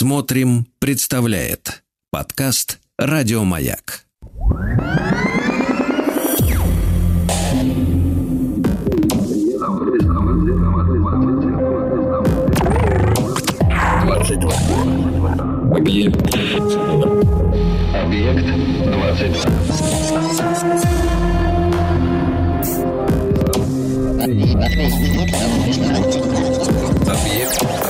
Смотрим, представляет подкаст Радиомаяк. Объект. Объект 22. Объект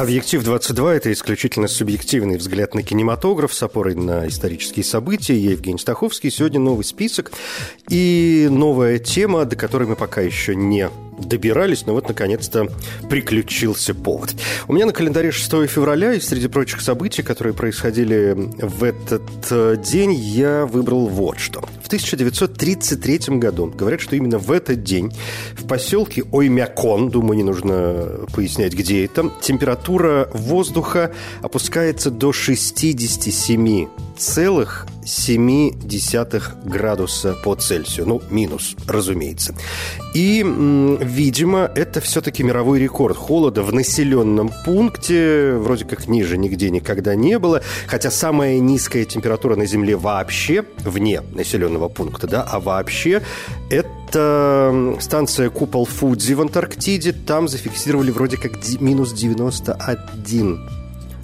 Объектив 22 – это исключительно субъективный взгляд на кинематограф с опорой на исторические события. Я Евгений Стаховский. Сегодня новый список и новая тема, до которой мы пока еще не добирались, но вот наконец-то приключился повод. У меня на календаре 6 февраля, и среди прочих событий, которые происходили в этот э, день, я выбрал вот что. В 1933 году, говорят, что именно в этот день в поселке Оймякон, думаю, не нужно пояснять, где это, температура воздуха опускается до 67 целых 0,7 градуса по Цельсию. Ну, минус, разумеется. И, видимо, это все-таки мировой рекорд холода в населенном пункте. Вроде как ниже нигде никогда не было. Хотя самая низкая температура на Земле вообще, вне населенного пункта, да, а вообще, это станция Купол Фудзи в Антарктиде. Там зафиксировали вроде как минус 91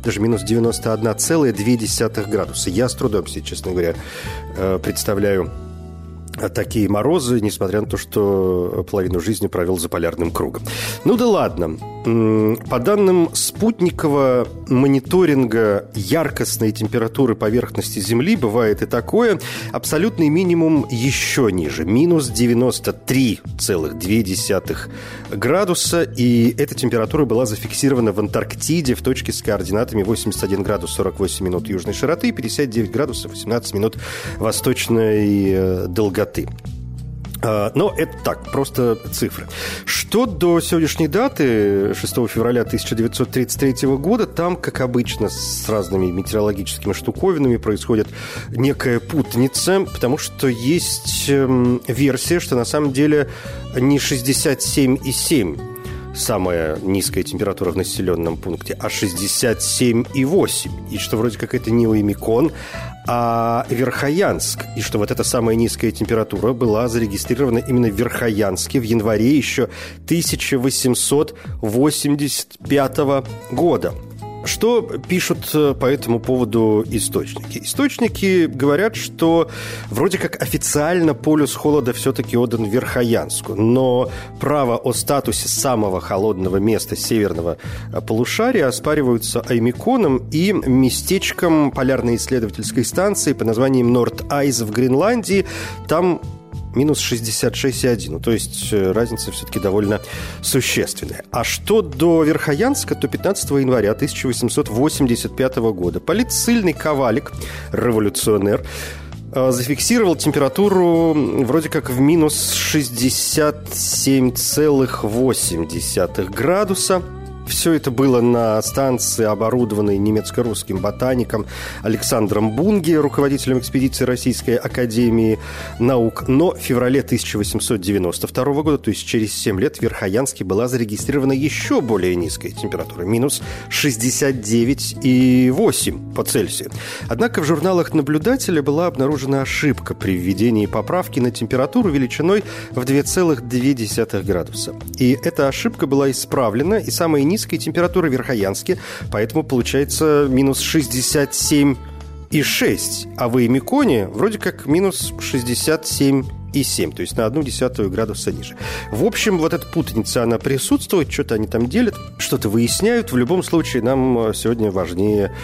даже минус 91,2 градуса. Я с трудом себе, честно говоря, э, представляю такие морозы, несмотря на то, что половину жизни провел за полярным кругом. Ну да ладно. По данным спутникового мониторинга яркостной температуры поверхности Земли, бывает и такое, абсолютный минимум еще ниже, минус 93,2 градуса, и эта температура была зафиксирована в Антарктиде в точке с координатами 81 градус 48 минут южной широты и 59 градусов 18 минут восточной э, долготы. А, но это так, просто цифры. Что до сегодняшней даты, 6 февраля 1933 года, там, как обычно, с разными метеорологическими штуковинами происходит некая путаница, потому что есть эм, версия, что на самом деле не 67,7 самая низкая температура в населенном пункте, а 67,8. И что вроде как это не Уимикон, а Верхоянск. И что вот эта самая низкая температура была зарегистрирована именно в Верхоянске в январе еще 1885 года. Что пишут э, по этому поводу источники? Источники говорят, что вроде как официально полюс холода все-таки отдан Верхоянску, но право о статусе самого холодного места северного э, полушария оспариваются Аймиконом и местечком полярной исследовательской станции под названием Норт Айз в Гренландии. Там минус 66,1. Ну, то есть э, разница все-таки довольно существенная. А что до Верхоянска, то 15 января 1885 года полицильный Ковалик, революционер, э, зафиксировал температуру вроде как в минус 67,8 градуса – все это было на станции, оборудованной немецко-русским ботаником Александром Бунги, руководителем экспедиции Российской Академии Наук. Но в феврале 1892 года, то есть через 7 лет, в Верхоянске была зарегистрирована еще более низкая температура, минус 69,8 по Цельсию. Однако в журналах наблюдателя была обнаружена ошибка при введении поправки на температуру величиной в 2,2 градуса. И эта ошибка была исправлена, и самая низкая низкая температура в Верхоянске, поэтому получается минус 67 и 6, а в Эмиконе вроде как минус 67 и 7, то есть на одну десятую градуса ниже. В общем, вот эта путаница, она присутствует, что-то они там делят, что-то выясняют. В любом случае, нам сегодня важнее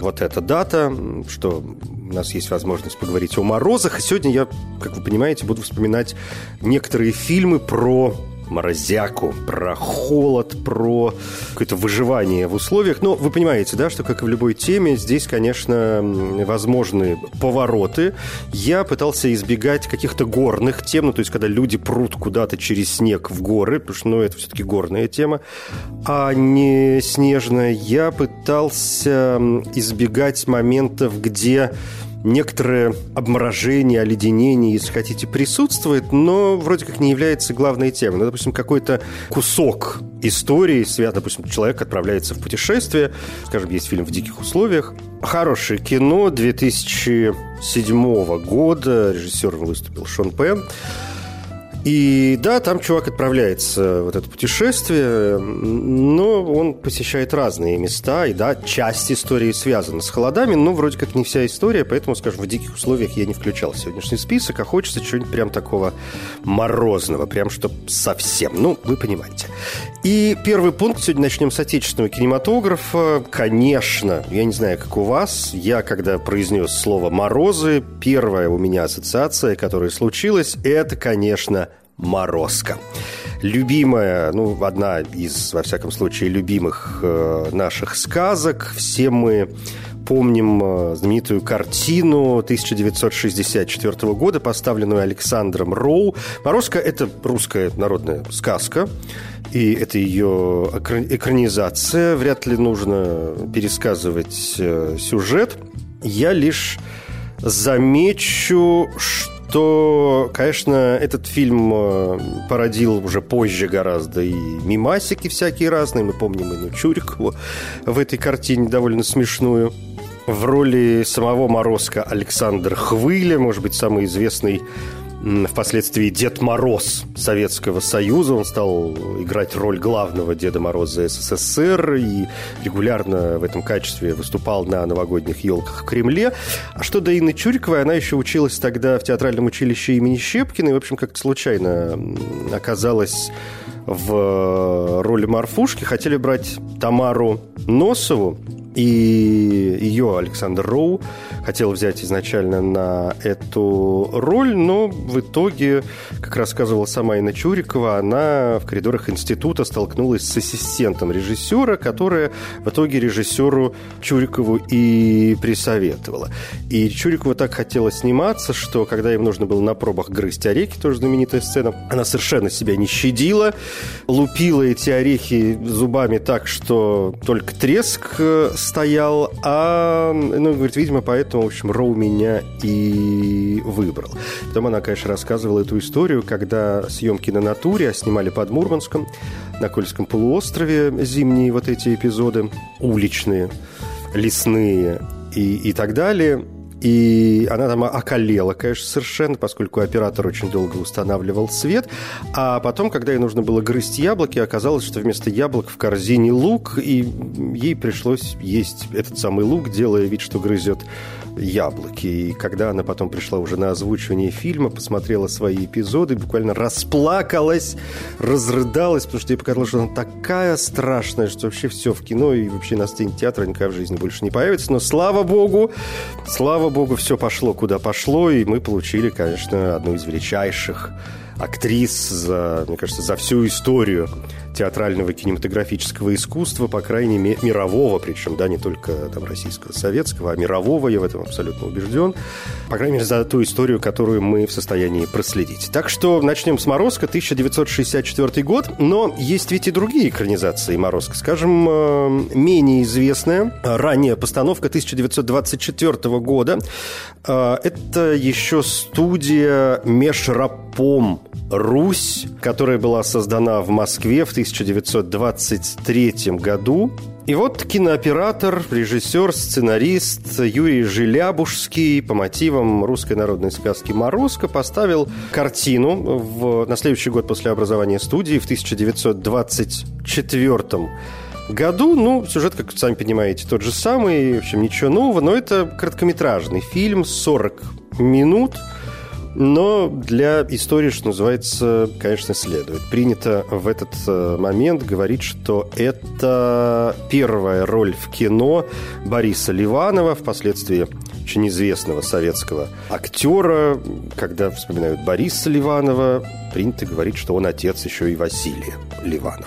вот эта дата, что у нас есть возможность поговорить о морозах. И сегодня я, как вы понимаете, буду вспоминать некоторые фильмы про морозяку, про холод, про какое-то выживание в условиях. Но вы понимаете, да, что, как и в любой теме, здесь, конечно, возможны повороты. Я пытался избегать каких-то горных тем, ну, то есть, когда люди прут куда-то через снег в горы, потому что, ну, это все-таки горная тема, а не снежная. Я пытался избегать моментов, где некоторое обморожение, оледенение, если хотите, присутствует, но вроде как не является главной темой. Ну, допустим, какой-то кусок истории, связан, допустим, человек отправляется в путешествие, скажем, есть фильм «В диких условиях», хорошее кино 2007 года, режиссером выступил Шон Пен, и да, там чувак отправляется в это путешествие, но он посещает разные места, и да, часть истории связана с холодами, но вроде как не вся история, поэтому, скажем, в диких условиях я не включал сегодняшний список, а хочется чего-нибудь прям такого морозного, прям чтоб совсем, ну, вы понимаете. И первый пункт, сегодня начнем с отечественного кинематографа. Конечно, я не знаю, как у вас, я, когда произнес слово «морозы», первая у меня ассоциация, которая случилась, это, конечно, «Морозко». Любимая, ну, одна из, во всяком случае, любимых э, наших сказок. Все мы помним э, знаменитую картину 1964 года, поставленную Александром Роу. «Морозко» — это русская народная сказка, и это ее экранизация. Вряд ли нужно пересказывать э, сюжет. Я лишь замечу, что то, конечно, этот фильм э, породил уже позже гораздо и мимасики всякие разные. Мы помним Ину Чурикову в этой картине довольно смешную. В роли самого Морозка Александр Хвыля, может быть, самый известный впоследствии Дед Мороз Советского Союза. Он стал играть роль главного Деда Мороза СССР и регулярно в этом качестве выступал на новогодних елках в Кремле. А что до Инны Чуриковой, она еще училась тогда в театральном училище имени Щепкина и, в общем, как-то случайно оказалась в роли Марфушки. Хотели брать Тамару Носову, и ее Александр Роу хотел взять изначально на эту роль, но в итоге, как рассказывала сама Инна Чурикова, она в коридорах института столкнулась с ассистентом режиссера, которая в итоге режиссеру Чурикову и присоветовала. И Чурикова так хотела сниматься, что когда им нужно было на пробах грызть орехи, тоже знаменитая сцена, она совершенно себя не щадила, лупила эти орехи зубами так, что только треск стоял, а, ну, говорит, видимо, поэтому, в общем, Роу меня и выбрал. Потом она, конечно, рассказывала эту историю, когда съемки на натуре, а снимали под Мурманском, на Кольском полуострове зимние вот эти эпизоды, уличные, лесные и, и так далее – и она там околела, конечно, совершенно, поскольку оператор очень долго устанавливал свет. А потом, когда ей нужно было грызть яблоки, оказалось, что вместо яблок в корзине лук, и ей пришлось есть этот самый лук, делая вид, что грызет яблоки. И когда она потом пришла уже на озвучивание фильма, посмотрела свои эпизоды, буквально расплакалась, разрыдалась, потому что ей показалось, что она такая страшная, что вообще все в кино и вообще на сцене театра никогда в жизни больше не появится. Но слава богу, слава богу, все пошло куда пошло, и мы получили, конечно, одну из величайших актрис за, мне кажется, за всю историю театрального кинематографического искусства, по крайней мере, мирового, причем, да, не только там российского, советского, а мирового, я в этом абсолютно убежден. По крайней мере, за ту историю, которую мы в состоянии проследить. Так что начнем с «Морозко», 1964 год, но есть ведь и другие экранизации «Морозко». Скажем, э, менее известная, ранняя постановка 1924 года. Э, это еще студия «Межрапом Русь», которая была создана в Москве в 1923 году. И вот кинооператор, режиссер, сценарист Юрий Желябужский по мотивам русской народной сказки «Морозко» поставил картину в, на следующий год после образования студии в 1924 году. Ну, сюжет, как сами понимаете, тот же самый, в общем, ничего нового, но это короткометражный фильм, 40 минут – но для истории, что называется, конечно, следует. Принято в этот э, момент говорить, что это первая роль в кино Бориса Ливанова, впоследствии очень известного советского актера. Когда вспоминают Бориса Ливанова, принято говорить, что он отец еще и Василия Ливанова.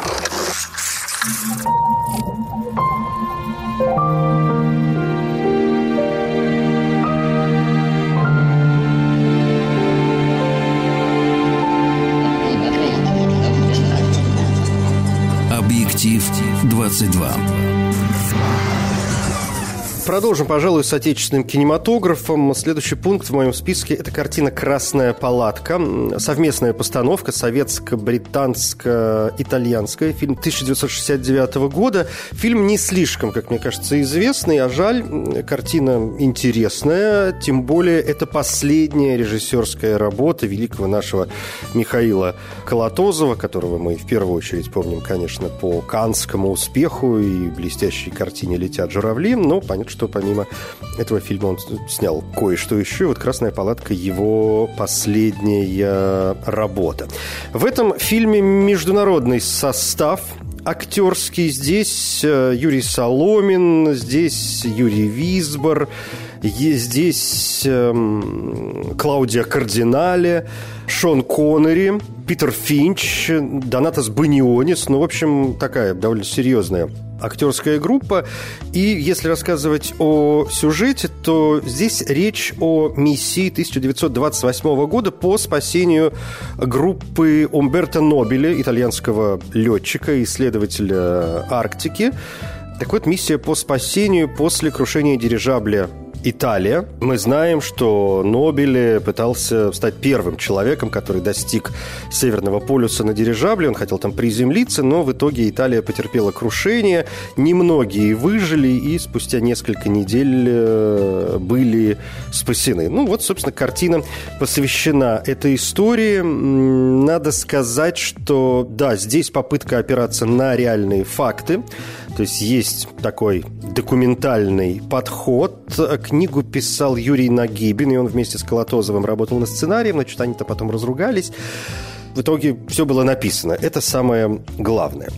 22. Продолжим, пожалуй, с отечественным кинематографом. Следующий пункт в моем списке – это картина «Красная палатка». Совместная постановка советско-британско-итальянская. Фильм 1969 года. Фильм не слишком, как мне кажется, известный, а жаль. Картина интересная, тем более это последняя режиссерская работа великого нашего Михаила Колотозова, которого мы в первую очередь помним, конечно, по канскому успеху и блестящей картине «Летят журавли». Но понятно, что что помимо этого фильма он снял кое-что еще. Вот «Красная палатка» – его последняя работа. В этом фильме международный состав актерский. Здесь э, Юрий Соломин, здесь Юрий Висбор, здесь эм, Клаудия Кардинале, Шон Коннери, Питер Финч, Донатас Банионис. Ну, в общем, такая довольно серьезная актерская группа. И если рассказывать о сюжете, то здесь речь о миссии 1928 года по спасению группы Умберто Нобеля, итальянского летчика, исследователя Арктики. Так вот, миссия по спасению после крушения дирижабля Италия. Мы знаем, что Нобель пытался стать первым человеком, который достиг Северного полюса на дирижабле. Он хотел там приземлиться, но в итоге Италия потерпела крушение. Немногие выжили и спустя несколько недель э, были спасены. Ну вот, собственно, картина посвящена этой истории. Надо сказать, что да, здесь попытка опираться на реальные факты. То есть есть такой документальный подход. Книгу писал Юрий Нагибин, и он вместе с Колотозовым работал на сценарии, значит, они-то потом разругались. В итоге все было написано. Это самое главное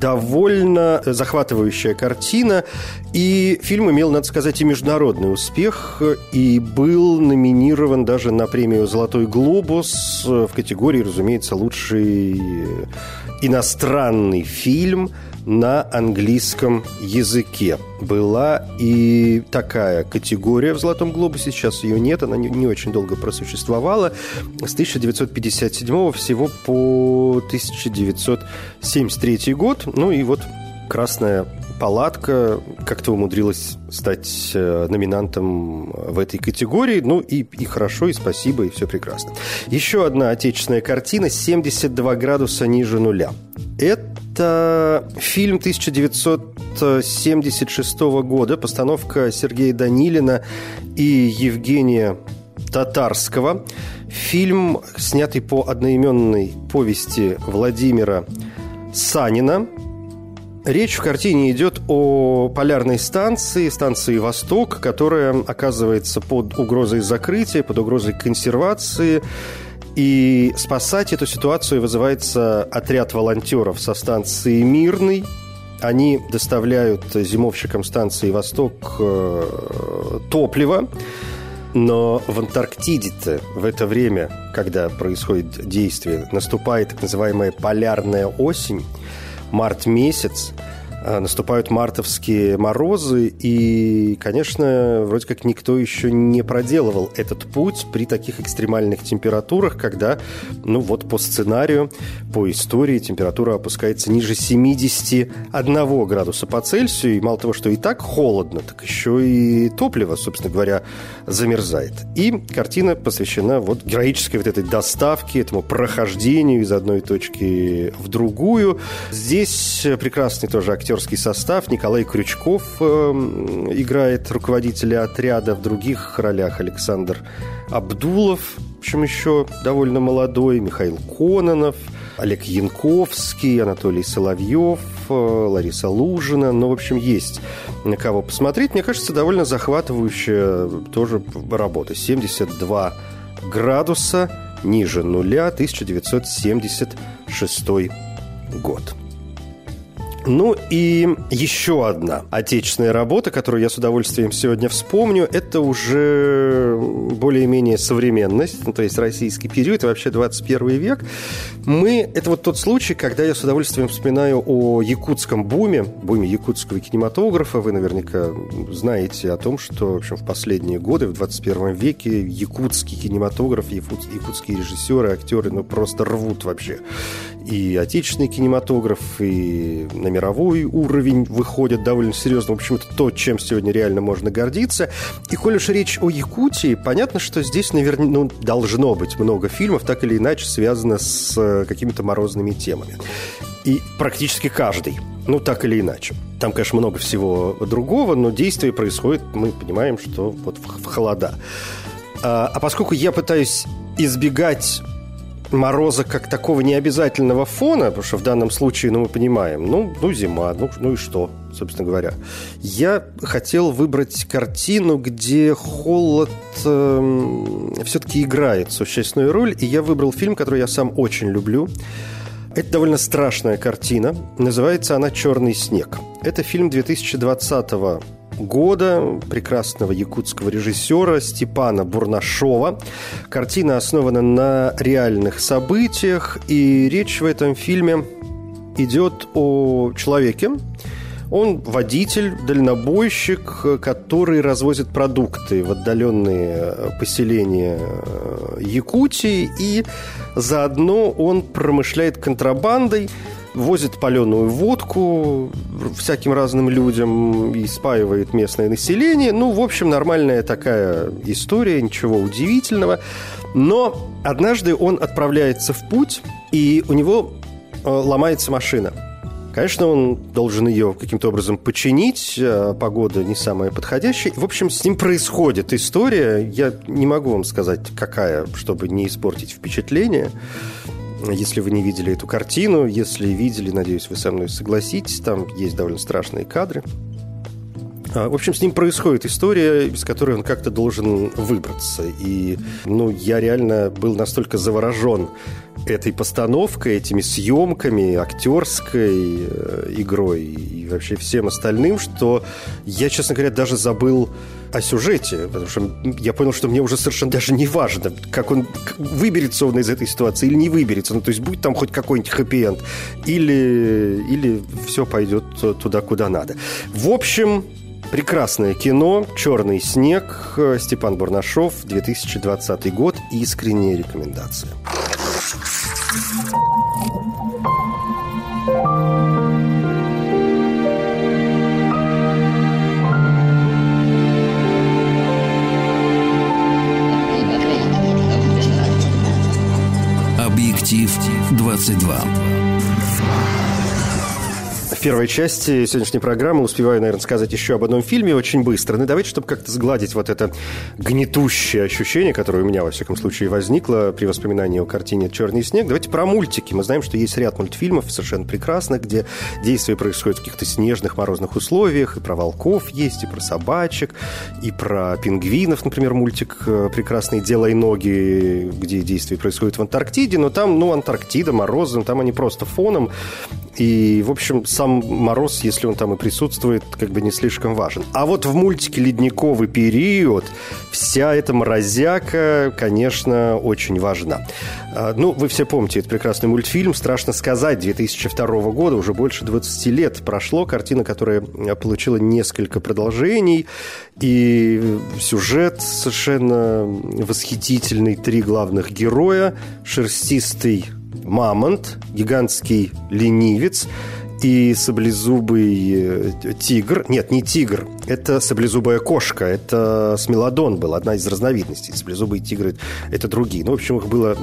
довольно захватывающая картина. И фильм имел, надо сказать, и международный успех, и был номинирован даже на премию «Золотой глобус» в категории, разумеется, лучший иностранный фильм – на английском языке. Была и такая категория в «Золотом глобусе», сейчас ее нет, она не, не очень долго просуществовала. С 1957 всего по 1973 год. Ну и вот «Красная палатка как-то умудрилась стать э, номинантом в этой категории. Ну и, и хорошо, и спасибо, и все прекрасно. Еще одна отечественная картина «72 градуса ниже нуля». Это фильм 1976 года, постановка Сергея Данилина и Евгения Татарского. Фильм, снятый по одноименной повести Владимира Санина. Речь в картине идет о полярной станции, станции «Восток», которая оказывается под угрозой закрытия, под угрозой консервации. И спасать эту ситуацию вызывается отряд волонтеров со станции «Мирный». Они доставляют зимовщикам станции «Восток» э, топливо. Но в Антарктиде-то в это время, когда происходит действие, наступает так называемая полярная осень, март месяц – наступают мартовские морозы, и, конечно, вроде как никто еще не проделывал этот путь при таких экстремальных температурах, когда, ну вот по сценарию, по истории температура опускается ниже 71 градуса по Цельсию, и мало того, что и так холодно, так еще и топливо, собственно говоря, замерзает. И картина посвящена вот героической вот этой доставке, этому прохождению из одной точки в другую. Здесь прекрасный тоже актер актерский состав. Николай Крючков э, играет руководителя отряда. В других ролях Александр Абдулов, в общем, еще довольно молодой, Михаил Кононов, Олег Янковский, Анатолий Соловьев, э, Лариса Лужина. Ну, в общем, есть на кого посмотреть. Мне кажется, довольно захватывающая тоже работа. 72 градуса ниже нуля, 1976 год. Ну и еще одна отечественная работа, которую я с удовольствием сегодня вспомню, это уже более-менее современность, ну, то есть российский период и вообще 21 век. Мы, это вот тот случай, когда я с удовольствием вспоминаю о якутском буме, буме якутского кинематографа. Вы наверняка знаете о том, что в, общем, в последние годы, в 21 веке, якутский кинематограф, якутские режиссеры, актеры, ну, просто рвут вообще и отечественный кинематограф, и на мировой уровень выходят довольно серьезно. В общем, это то, чем сегодня реально можно гордиться. И коль уж речь о Якутии, понятно, что здесь, наверное, ну, должно быть много фильмов, так или иначе связано с э, какими-то морозными темами. И практически каждый, ну, так или иначе. Там, конечно, много всего другого, но действие происходит, мы понимаем, что вот в, холода. А, а поскольку я пытаюсь избегать мороза как такого необязательного фона, потому что в данном случае, ну, мы понимаем, ну, ну зима, ну, ну и что, собственно говоря. Я хотел выбрать картину, где холод э, все-таки играет существенную роль, и я выбрал фильм, который я сам очень люблю. Это довольно страшная картина. Называется она «Черный снег». Это фильм 2020 года прекрасного якутского режиссера Степана Бурнашова. Картина основана на реальных событиях, и речь в этом фильме идет о человеке, он водитель, дальнобойщик, который развозит продукты в отдаленные поселения Якутии, и заодно он промышляет контрабандой – возит паленую водку всяким разным людям и спаивает местное население. Ну, в общем, нормальная такая история, ничего удивительного. Но однажды он отправляется в путь, и у него э, ломается машина. Конечно, он должен ее каким-то образом починить, а погода не самая подходящая. В общем, с ним происходит история. Я не могу вам сказать, какая, чтобы не испортить впечатление. Если вы не видели эту картину, если видели, надеюсь, вы со мной согласитесь, там есть довольно страшные кадры. А, в общем, с ним происходит история, из которой он как-то должен выбраться. И, ну, я реально был настолько заворожен этой постановкой, этими съемками, актерской э, игрой и вообще всем остальным, что я, честно говоря, даже забыл о сюжете, потому что я понял, что мне уже совершенно даже не важно, как он выберется он из этой ситуации или не выберется. Ну, то есть будет там хоть какой-нибудь хэппи-энд, или, или все пойдет туда, куда надо. В общем, прекрасное кино «Черный снег», Степан Бурнашов, 2020 год, искренняя рекомендация. Объектив 22 первой части сегодняшней программы успеваю, наверное, сказать еще об одном фильме очень быстро. Ну, давайте, чтобы как-то сгладить вот это гнетущее ощущение, которое у меня, во всяком случае, возникло при воспоминании о картине «Черный снег». Давайте про мультики. Мы знаем, что есть ряд мультфильмов совершенно прекрасных, где действие происходит в каких-то снежных, морозных условиях. И про волков есть, и про собачек, и про пингвинов, например, мультик э, «Прекрасные делай ноги», где действие происходит в Антарктиде. Но там, ну, Антарктида, морозы, там они просто фоном. И, в общем, сам мороз, если он там и присутствует, как бы не слишком важен. А вот в мультике «Ледниковый период» вся эта морозяка, конечно, очень важна. А, ну, вы все помните этот прекрасный мультфильм. Страшно сказать, 2002 года, уже больше 20 лет прошло. Картина, которая получила несколько продолжений. И сюжет совершенно восхитительный. Три главных героя. Шерстистый мамонт, гигантский ленивец и саблезубый э, тигр. Нет, не тигр, это саблезубая кошка. Это смелодон был, одна из разновидностей. Саблезубые тигры – это другие. Ну, в общем, их было...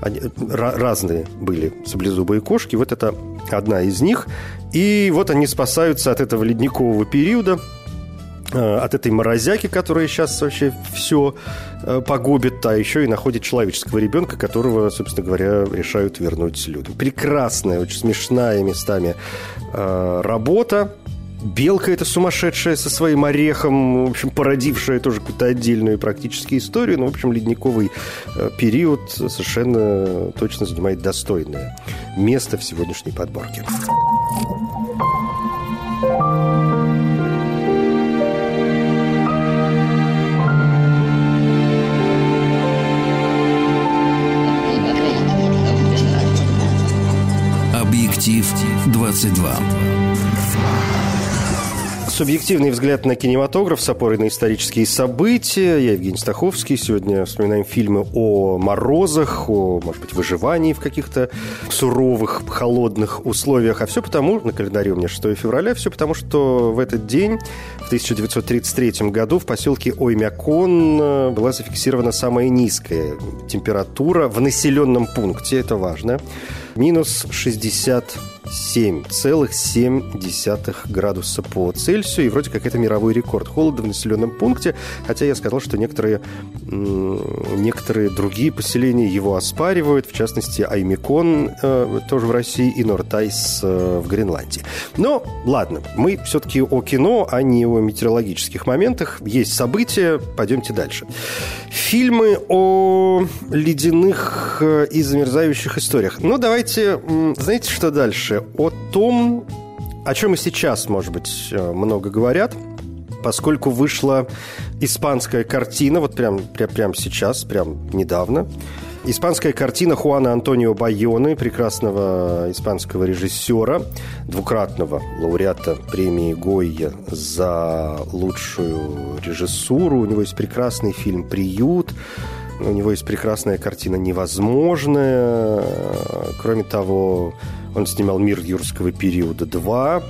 Они, разные были саблезубые кошки. Вот это одна из них. И вот они спасаются от этого ледникового периода – от этой морозяки, которая сейчас вообще все э, погубит, а еще и находит человеческого ребенка, которого, собственно говоря, решают вернуть людям. Прекрасная, очень смешная местами э, работа. Белка эта сумасшедшая со своим орехом, в общем, породившая тоже какую-то отдельную практически историю. Ну, в общем, ледниковый период совершенно точно занимает достойное место в сегодняшней подборке. 22. Субъективный взгляд на кинематограф с опорой на исторические события. Я Евгений Стаховский. Сегодня вспоминаем фильмы о морозах, о, может быть, выживании в каких-то суровых, холодных условиях. А все потому, на календаре у меня 6 февраля, все потому, что в этот день, в 1933 году, в поселке Оймякон э, была зафиксирована самая низкая температура в населенном пункте. Это важно. Минус 60 7,7 градуса по Цельсию. И вроде как это мировой рекорд холода в населенном пункте. Хотя я сказал, что некоторые, некоторые другие поселения его оспаривают. В частности, Аймикон э, тоже в России и Нортайс э, в Гренландии. Но ладно, мы все-таки о кино, а не о метеорологических моментах. Есть события, пойдемте дальше. Фильмы о ледяных э, и замерзающих историях. Ну, давайте, знаете, что дальше? О том, о чем и сейчас, может быть, э, много говорят, поскольку вышла испанская картина, вот прям, прям, прям сейчас, прям недавно, Испанская картина Хуана Антонио Байоны, прекрасного испанского режиссера, двукратного лауреата премии Гойя за лучшую режиссуру. У него есть прекрасный фильм «Приют», у него есть прекрасная картина «Невозможное». Кроме того, он снимал «Мир юрского периода 2»,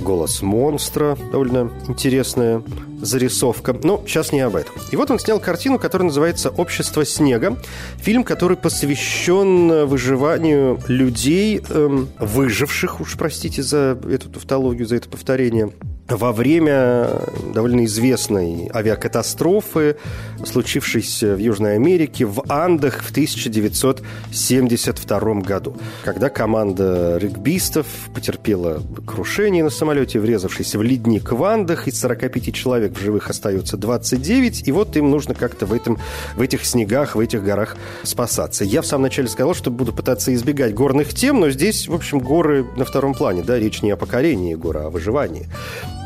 «Голос монстра», довольно интересная зарисовка. Но сейчас не об этом. И вот он снял картину, которая называется «Общество снега». Фильм, который посвящен выживанию людей, эм, выживших, уж простите за эту тавтологию, за это повторение, во время довольно известной авиакатастрофы, случившейся в Южной Америке, в Андах в 1972 году, когда команда регбистов потерпела крушение на самолете, врезавшись в ледник в Андах, из 45 человек в живых остается 29, и вот им нужно как-то в, этом, в этих снегах, в этих горах спасаться. Я в самом начале сказал, что буду пытаться избегать горных тем, но здесь, в общем, горы на втором плане, да, речь не о покорении горы, а о выживании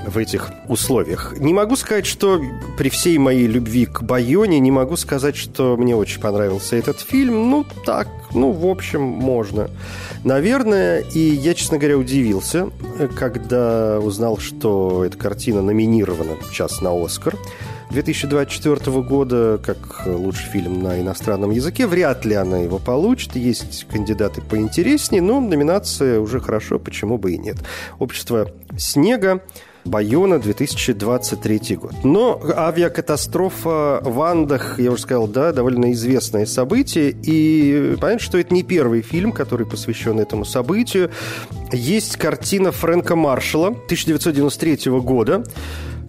в этих условиях. Не могу сказать, что при всей моей любви к Байоне, не могу сказать, что мне очень понравился этот фильм. Ну, так, ну, в общем, можно. Наверное, и я, честно говоря, удивился, когда узнал, что эта картина номинирована сейчас на «Оскар». 2024 года как лучший фильм на иностранном языке. Вряд ли она его получит. Есть кандидаты поинтереснее, но номинация уже хорошо, почему бы и нет. «Общество снега» Байона, 2023 год. Но авиакатастрофа в Андах, я уже сказал, да, довольно известное событие. И понятно, что это не первый фильм, который посвящен этому событию. Есть картина Фрэнка Маршалла 1993 года,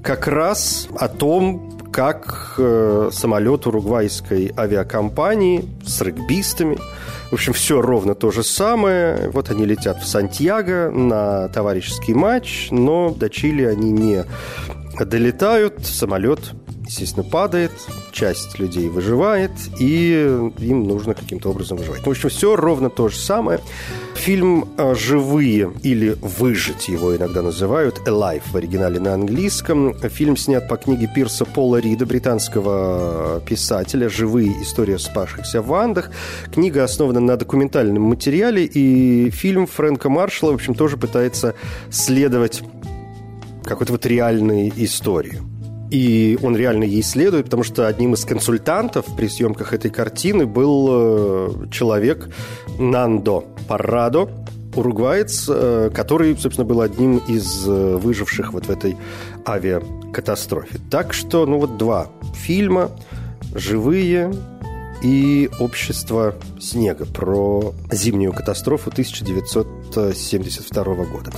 как раз о том, как э, самолет уругвайской авиакомпании с регбистами в общем, все ровно то же самое. Вот они летят в Сантьяго на товарищеский матч, но до Чили они не долетают. Самолет естественно, падает, часть людей выживает, и им нужно каким-то образом выживать. В общем, все ровно то же самое. Фильм э, «Живые» или «Выжить» его иногда называют, «Alive» в оригинале на английском. Фильм снят по книге Пирса Пола Рида, британского писателя «Живые. История спасшихся в Андах». Книга основана на документальном материале, и фильм Фрэнка Маршалла, в общем, тоже пытается следовать какой-то вот реальной истории. И он реально ей следует, потому что одним из консультантов при съемках этой картины был э, человек Нандо Паррадо, уругваец, э, который, собственно, был одним из э, выживших вот в этой авиакатастрофе. Так что, ну вот два фильма «Живые» и «Общество снега» про зимнюю катастрофу 1972 года.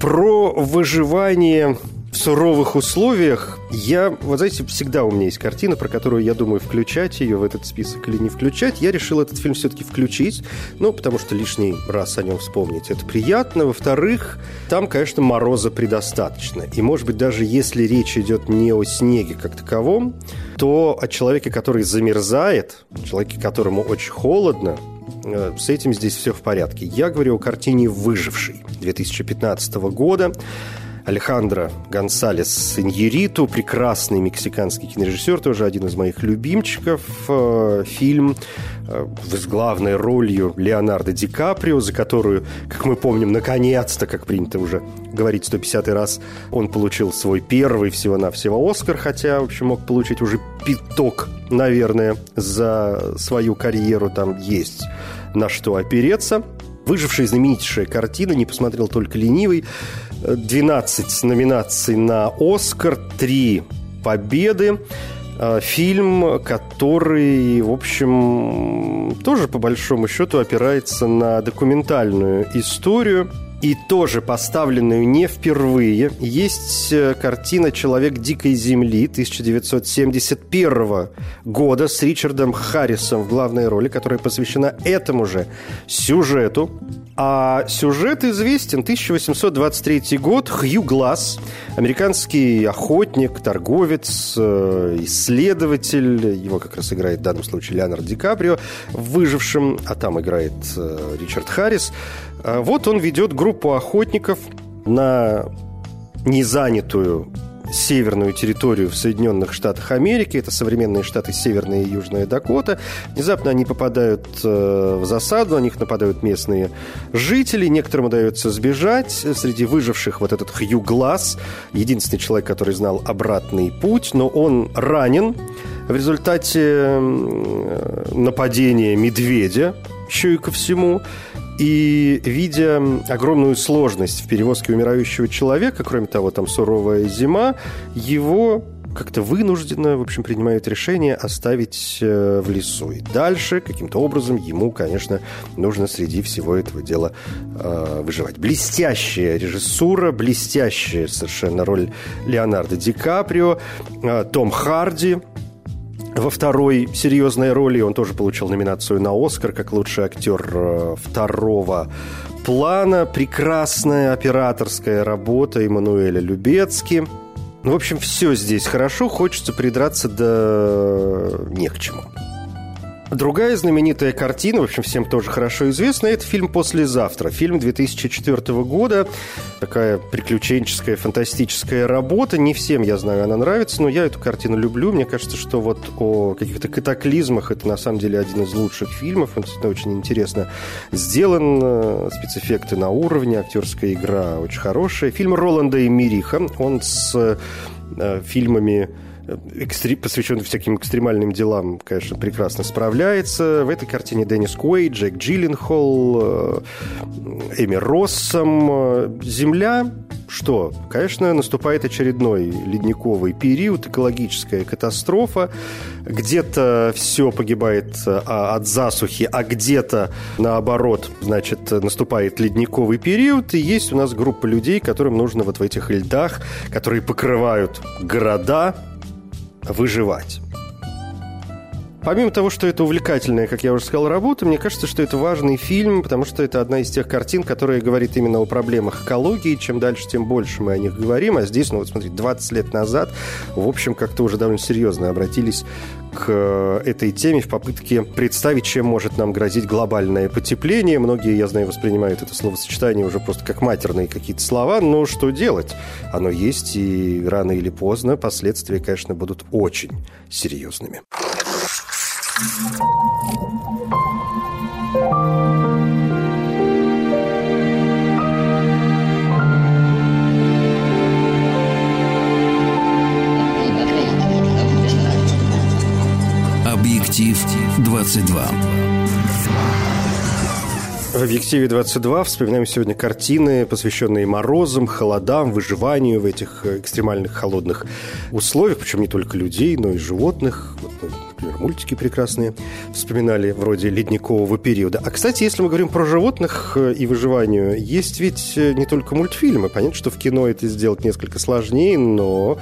Про выживание в суровых условиях я, вот знаете, всегда у меня есть картина, про которую я думаю, включать ее в этот список или не включать. Я решил этот фильм все-таки включить, ну, потому что лишний раз о нем вспомнить это приятно. Во-вторых, там, конечно, мороза предостаточно. И, может быть, даже если речь идет не о снеге как таковом, то о человеке, который замерзает, человеке, которому очень холодно, с этим здесь все в порядке. Я говорю о картине «Выживший» 2015 года. Алехандро Гонсалес Иньериту, прекрасный мексиканский кинорежиссер, тоже один из моих любимчиков. Э, фильм э, с главной ролью Леонардо Ди Каприо, за которую, как мы помним, наконец-то, как принято уже говорить 150 раз, он получил свой первый всего-навсего Оскар, хотя, в общем, мог получить уже пяток, наверное, за свою карьеру. Там есть на что опереться. Выжившая знаменитейшая картина, не посмотрел только ленивый. 12 номинаций на Оскар, 3 победы. А, фильм, который, в общем, тоже по большому счету опирается на документальную историю и тоже поставленную не впервые. Есть э, картина «Человек дикой земли» 1971 года с Ричардом Харрисом в главной роли, которая посвящена этому же сюжету. А сюжет известен. 1823 год. Хью Глаз, американский охотник, торговец, э, исследователь. Его как раз играет в данном случае Леонард Ди Каприо, выжившим, а там играет э, Ричард Харрис. А вот он ведет группу охотников на незанятую северную территорию в Соединенных Штатах Америки. Это современные штаты Северная и Южная Дакота. Внезапно они попадают э, в засаду, на них нападают местные жители. Некоторым удается сбежать. Среди выживших вот этот Хью Глаз, единственный человек, который знал обратный путь, но он ранен в результате нападения медведя, еще и ко всему. И видя огромную сложность в перевозке умирающего человека, кроме того, там суровая зима, его как-то вынужденно, в общем, принимают решение оставить э, в лесу. И дальше каким-то образом ему, конечно, нужно среди всего этого дела э, выживать. Блестящая режиссура, блестящая совершенно роль Леонардо Ди Каприо, э, Том Харди, во второй серьезной роли он тоже получил номинацию на «Оскар» как лучший актер э, второго плана. Прекрасная операторская работа Эммануэля Любецки. Ну, в общем, все здесь хорошо. Хочется придраться да не к чему. Другая знаменитая картина, в общем, всем тоже хорошо известна, это фильм «Послезавтра». Фильм 2004 года. Такая приключенческая, фантастическая работа. Не всем, я знаю, она нравится, но я эту картину люблю. Мне кажется, что вот о каких-то катаклизмах это на самом деле один из лучших фильмов. Он действительно очень интересно сделан. Спецэффекты на уровне, актерская игра очень хорошая. Фильм Роланда и Мириха. Он с э, фильмами экстри... посвященный всяким экстремальным делам, конечно, прекрасно справляется. В этой картине Деннис Куэй, Джек Джилленхол, э, Эми Россом. Земля что? Конечно, наступает очередной ледниковый период, экологическая катастрофа. Где-то все погибает а, от засухи, а где-то, наоборот, значит, наступает ледниковый период. И есть у нас группа людей, которым нужно вот в этих льдах, которые покрывают города, выживать. Помимо того, что это увлекательная, как я уже сказал, работа, мне кажется, что это важный фильм, потому что это одна из тех картин, которая говорит именно о проблемах экологии. Чем дальше, тем больше мы о них говорим. А здесь, ну вот смотрите, 20 лет назад, в общем, как-то уже довольно серьезно обратились к э, этой теме в попытке представить, чем может нам грозить глобальное потепление. Многие, я знаю, воспринимают это словосочетание уже просто как матерные какие-то слова, но что делать? Оно есть, и рано или поздно последствия, конечно, будут очень серьезными. Объектив 22. В «Объективе 22» вспоминаем сегодня картины, посвященные морозам, холодам, выживанию в этих экстремальных холодных условиях, причем не только людей, но и животных. Например, мультики прекрасные вспоминали, вроде ледникового периода. А, кстати, если мы говорим про животных э, и выживанию, есть ведь э, не только мультфильмы. Понятно, что в кино это сделать несколько сложнее, но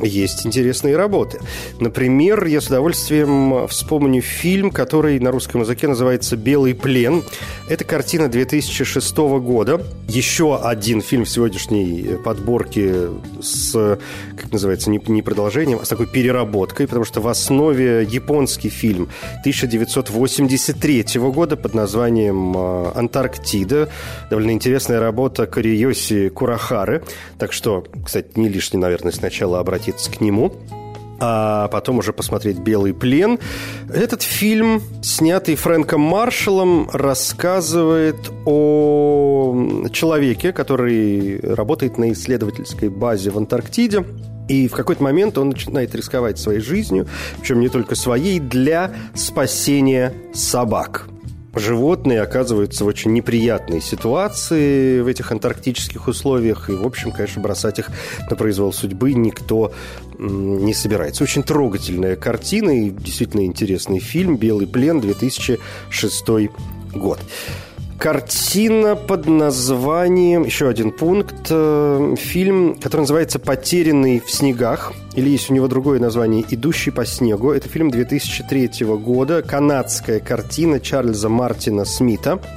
есть интересные работы. Например, я с удовольствием вспомню фильм, который на русском языке называется «Белый плен». Это картина 2006 года. Еще один фильм в сегодняшней подборке с, как называется, не продолжением, а с такой переработкой, потому что в основе японский фильм 1983 года под названием э, «Антарктида». Довольно интересная работа Кориоси Курахары. Так что, кстати, не лишне, наверное, сначала обратиться к нему а потом уже посмотреть «Белый плен». Этот фильм, снятый Фрэнком Маршалом, рассказывает о человеке, который работает на исследовательской базе в Антарктиде. И в какой-то момент он начинает рисковать своей жизнью, причем не только своей, для спасения собак – животные оказываются в очень неприятной ситуации в этих антарктических условиях. И, в общем, конечно, бросать их на произвол судьбы никто не собирается. Очень трогательная картина и действительно интересный фильм «Белый плен» 2006 год. Картина под названием, еще один пункт, э, фильм, который называется «Потерянный в снегах», или есть у него другое название «Идущий по снегу». Это фильм 2003 года, канадская картина Чарльза Мартина Смита –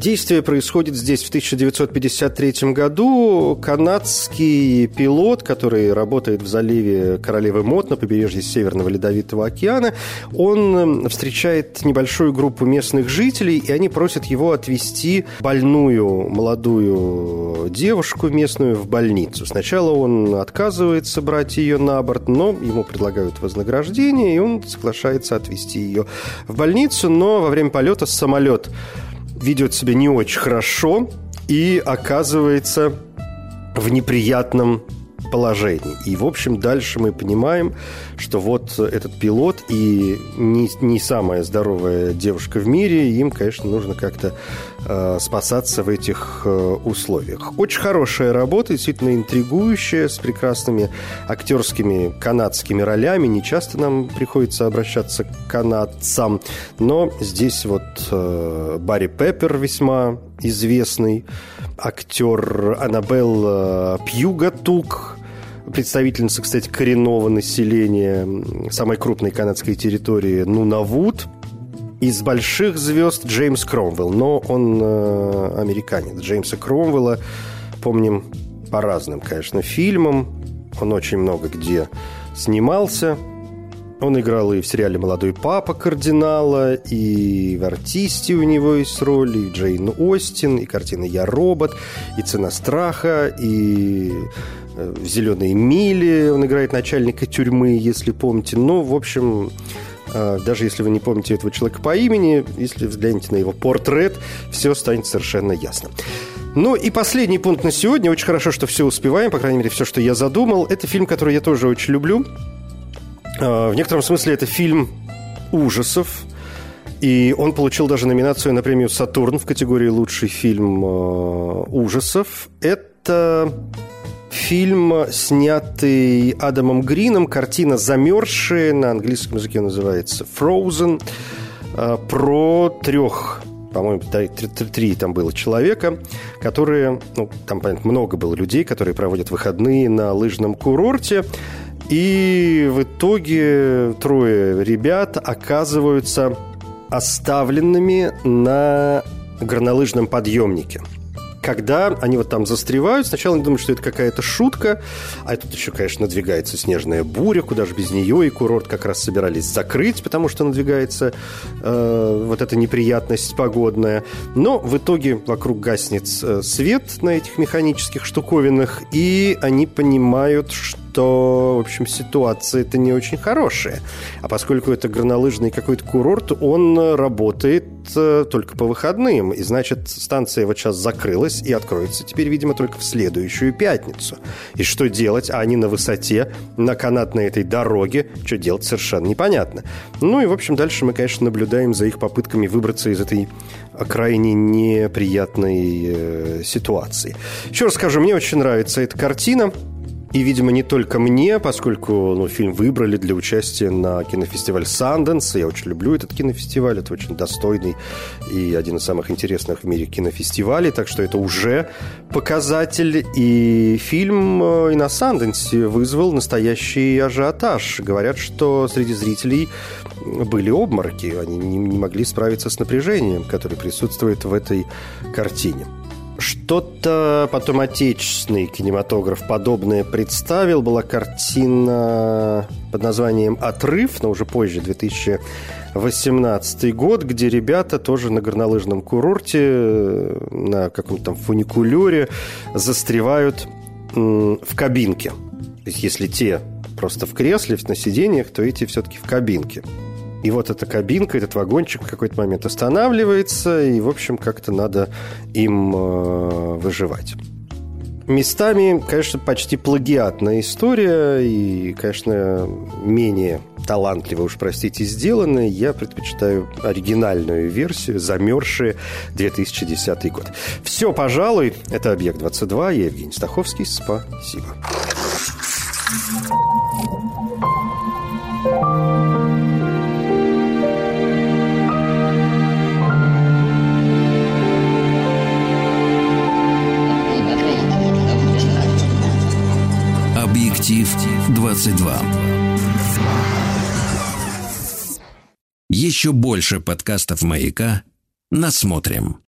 Действие происходит здесь в 1953 году. Канадский пилот, который работает в заливе Королевы Мот на побережье Северного Ледовитого океана, он встречает небольшую группу местных жителей, и они просят его отвезти больную молодую девушку местную в больницу. Сначала он отказывается брать ее на борт, но ему предлагают вознаграждение, и он соглашается отвезти ее в больницу, но во время полета самолет ведет себя не очень хорошо и оказывается в неприятном положении. И, в общем, дальше мы понимаем, что вот этот пилот и не, не самая здоровая девушка в мире, им, конечно, нужно как-то спасаться в этих э, условиях. Очень хорошая работа, действительно интригующая, с прекрасными актерскими канадскими ролями. Не часто нам приходится обращаться к канадцам, но здесь вот э, Барри Пеппер весьма известный актер Аннабелл э, Пьюгатук, представительница, кстати, коренного населения самой крупной канадской территории Нунавуд. Из больших звезд Джеймс Кромвелл, но он э, американец. Джеймса Кромвелла помним по разным, конечно, фильмам. Он очень много где снимался. Он играл и в сериале «Молодой папа» кардинала, и в «Артисте» у него есть роль, и Джейн Остин, и картина «Я робот», и «Цена страха», и Э, в «Зеленой миле» он играет начальника тюрьмы, если помните. Ну, в общем, э, даже если вы не помните этого человека по имени, если взглянете на его портрет, все станет совершенно ясно. Ну и последний пункт на сегодня. Очень хорошо, что все успеваем, по крайней мере, все, что я задумал. Это фильм, который я тоже очень люблю. Э, в некотором смысле это фильм ужасов. И он получил даже номинацию на премию «Сатурн» в категории «Лучший фильм ужасов». Это Фильм, снятый Адамом Грином, картина «Замерзшие», на английском языке называется «Frozen», а, про трех по-моему, три, три, три там было человека, которые, ну, там, понятно, много было людей, которые проводят выходные на лыжном курорте, и в итоге трое ребят оказываются оставленными на горнолыжном подъемнике – когда они вот там застревают, сначала они думают, что это какая-то шутка, а тут еще, конечно, надвигается снежная буря, куда же без нее, и курорт как раз собирались закрыть, потому что надвигается э, вот эта неприятность погодная. Но в итоге вокруг гаснет э, свет на этих механических штуковинах, и они понимают, что что, в общем, ситуация это не очень хорошая. А поскольку это горнолыжный какой-то курорт, он работает э, только по выходным. И, значит, станция вот сейчас закрылась и откроется теперь, видимо, только в следующую пятницу. И что делать? А они на высоте, на канатной этой дороге. Что делать, совершенно непонятно. Ну и, в общем, дальше мы, конечно, наблюдаем за их попытками выбраться из этой крайне неприятной э, ситуации. Еще раз скажу, мне очень нравится эта картина. И, видимо, не только мне, поскольку ну, фильм выбрали для участия на кинофестиваль Санденс. Я очень люблю этот кинофестиваль. Это очень достойный и один из самых интересных в мире кинофестивалей. Так что это уже показатель. И фильм э, и на Санденсе вызвал настоящий ажиотаж. Говорят, что среди зрителей были обмороки. Они не могли справиться с напряжением, которое присутствует в этой картине. Что-то потом отечественный кинематограф подобное представил. Была картина под названием «Отрыв», но уже позже, 2018 год, где ребята тоже на горнолыжном курорте, на каком-то там фуникулере застревают в кабинке. То есть если те просто в кресле, на сиденьях, то эти все-таки в кабинке. И вот эта кабинка, этот вагончик в какой-то момент останавливается, и, в общем, как-то надо им э, выживать. Местами, конечно, почти плагиатная история, и, конечно, менее талантливо, уж простите, сделанная. Я предпочитаю оригинальную версию, замерзшие 2010 год. Все, пожалуй, это «Объект-22», я Евгений Стаховский, спасибо. 22. Еще больше подкастов «Маяка» насмотрим.